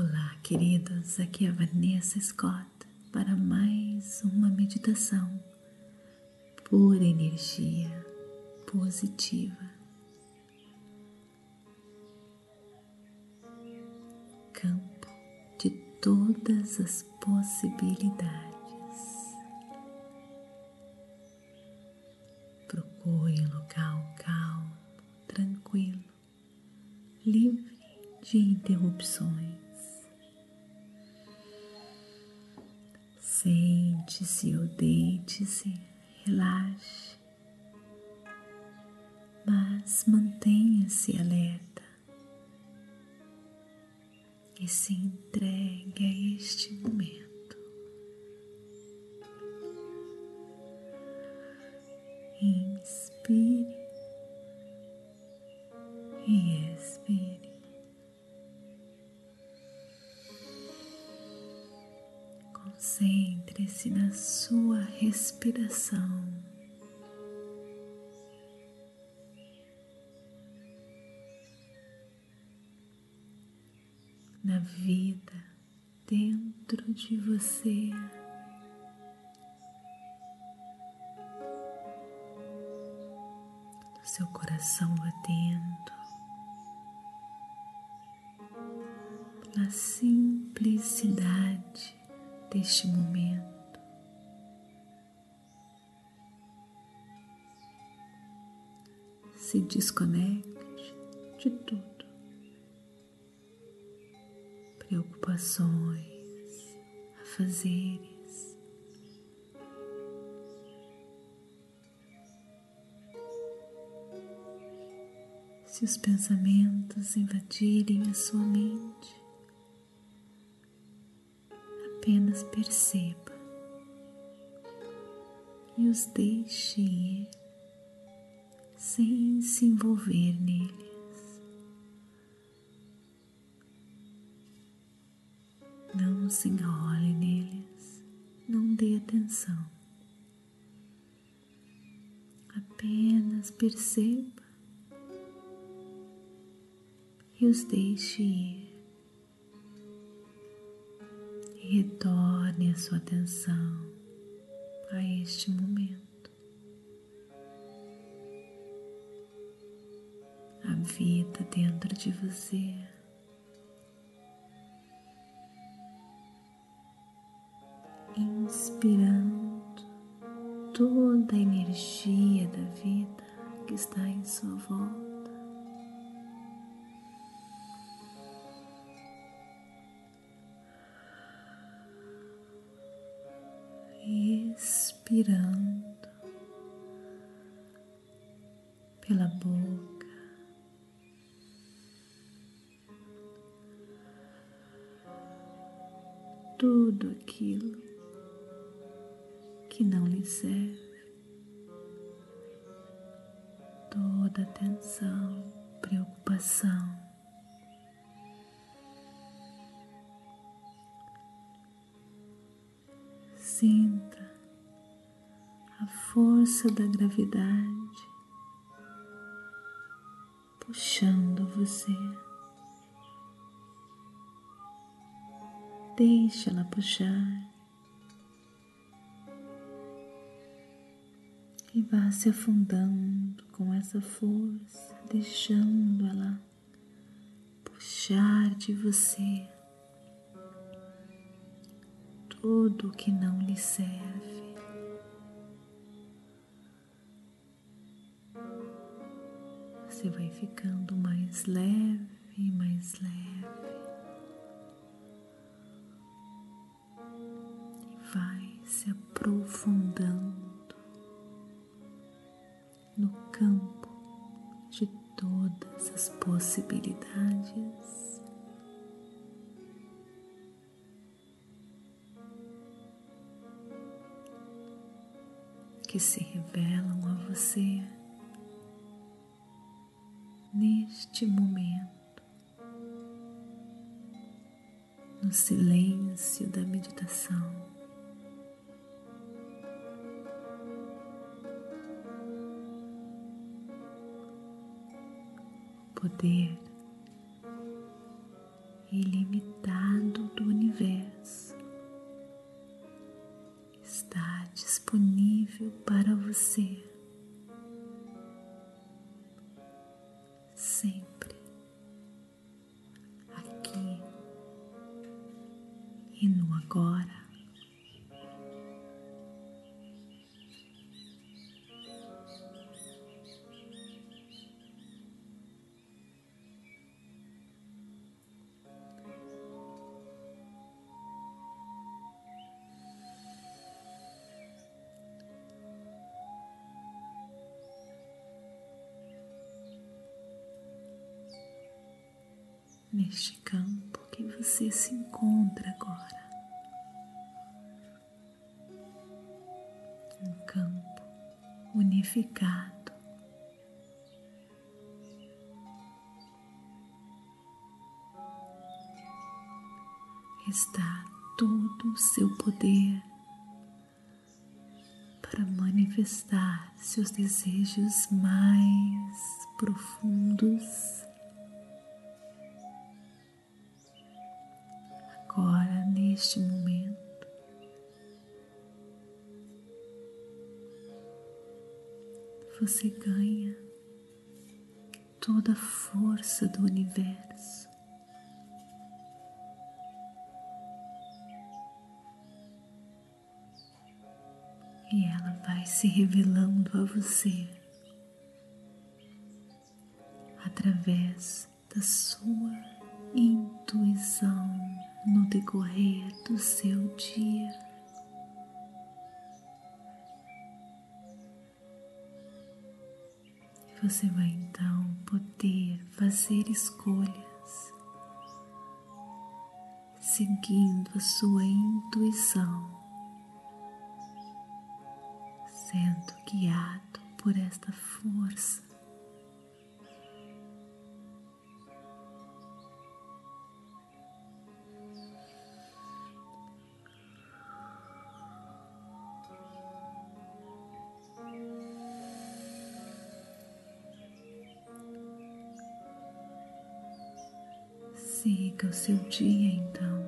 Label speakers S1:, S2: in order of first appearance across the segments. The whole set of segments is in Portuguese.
S1: Olá, queridos. Aqui é Vanessa Scott para mais uma meditação pura energia positiva. Campo de todas as possibilidades. Procure um local calmo, tranquilo, livre de interrupções. Ou deite-se, relaxe, mas mantenha-se alerta e se entregue a este momento. Respiração. Na vida dentro de você. No seu coração batendo. Na simplicidade deste momento. Se desconecte de tudo, preocupações, afazeres. Se os pensamentos invadirem a sua mente, apenas perceba e os deixe ir sem se envolver neles. Não se enrole neles, não dê atenção. Apenas perceba e os deixe ir retorne a sua atenção a este momento. Vida dentro de você. Inspirando toda a energia da vida que está em sua volta. expirando Tudo aquilo que não lhe serve, toda atenção, preocupação, Sinta a força da gravidade puxando você. Deixa ela puxar e vá se afundando com essa força, deixando ela puxar de você tudo que não lhe serve. Você vai ficando mais leve, mais leve. Se aprofundando no campo de todas as possibilidades. que se revelam a você neste momento, no silêncio da meditação. Poder ilimitado do universo está disponível para você sempre aqui e no agora. Neste campo que você se encontra agora. Um campo unificado. Está todo o seu poder para manifestar seus desejos mais profundos agora, neste momento, você ganha toda a força do universo. E ela vai se revelando a você através da sua intuição no decorrer do seu dia. Você vai então poder fazer escolhas seguindo a sua intuição, sendo guiado por esta força Siga o seu dia então,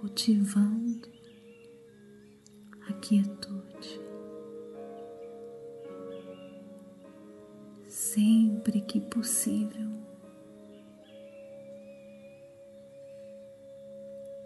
S1: cultivando a quietude. Sempre que possível,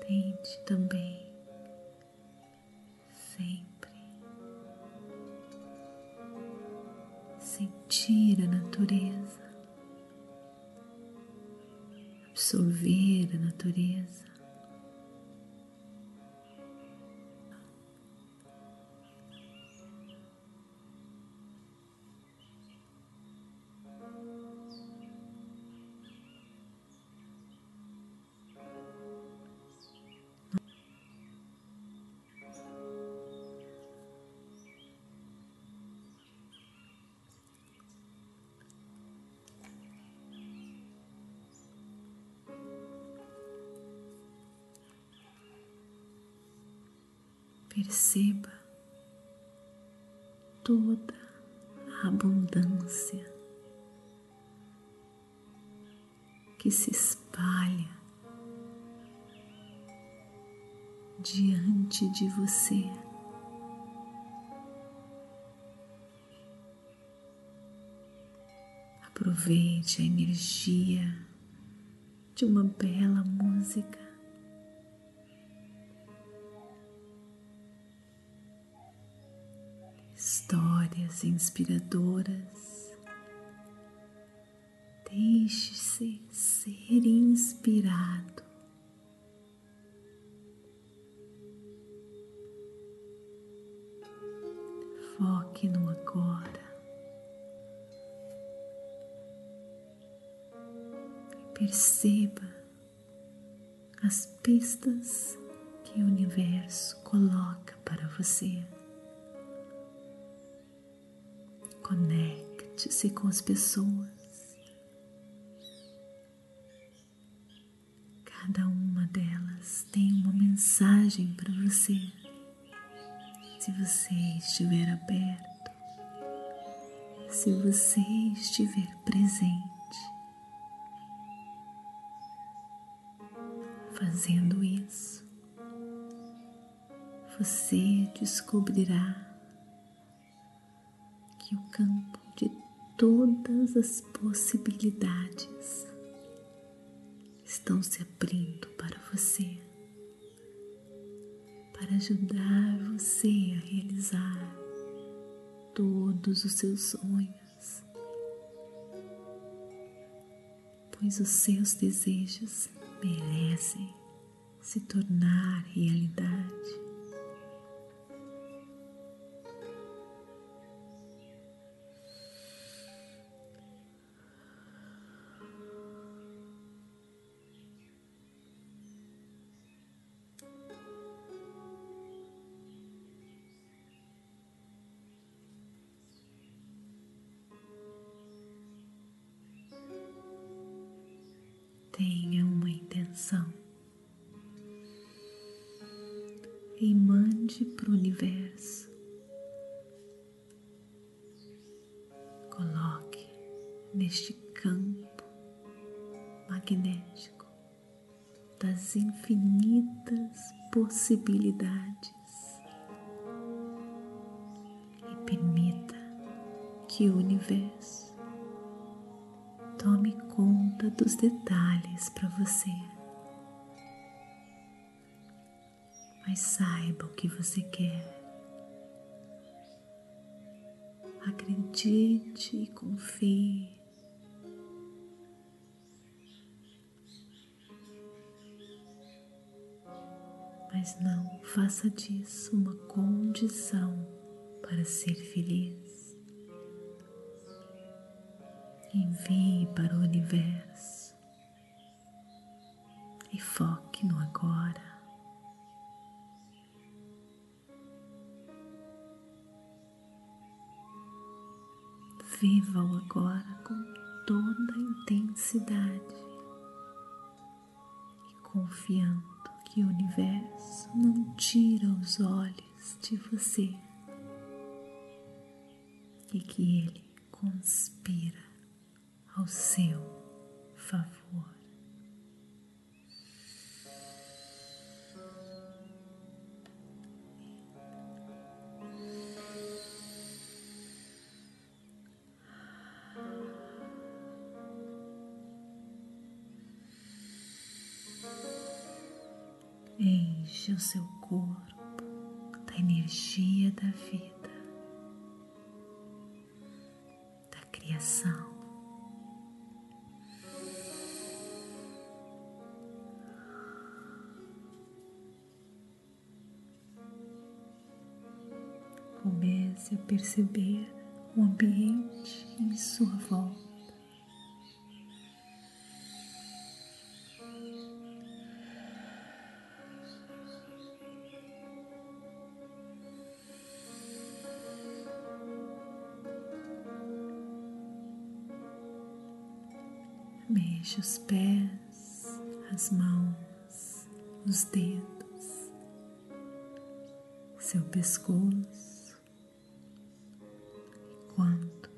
S1: tente também, sempre, sentir a natureza. Absorver a natureza. Perceba toda a abundância que se espalha diante de você. Aproveite a energia de uma bela música. Histórias inspiradoras. Deixe-se ser inspirado. Foque no agora. Perceba as pistas que o universo coloca para você. Conecte-se com as pessoas. Cada uma delas tem uma mensagem para você. Se você estiver aberto, se você estiver presente, Fazendo isso, você descobrirá o campo de todas as possibilidades estão se abrindo para você, para ajudar você a realizar todos os seus sonhos, pois os seus desejos merecem se tornar realidade. E mande para o universo. Coloque neste campo magnético das infinitas possibilidades e permita que o universo Tome conta dos detalhes para você. Mas saiba o que você quer. Acredite e confie. Mas não faça disso uma condição para ser feliz. envie para o universo e foque no agora. Viva o agora com toda a intensidade e confiando que o universo não tira os olhos de você e que ele conspira ao seu favor. Seu corpo da energia da vida, da criação. Comece a perceber o ambiente em sua volta. Mexe os pés, as mãos, os dedos, seu pescoço. Quando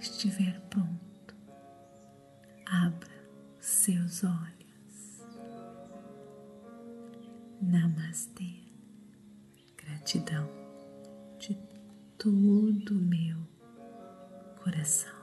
S1: estiver pronto, abra seus olhos. Namastê. Gratidão de todo o meu coração.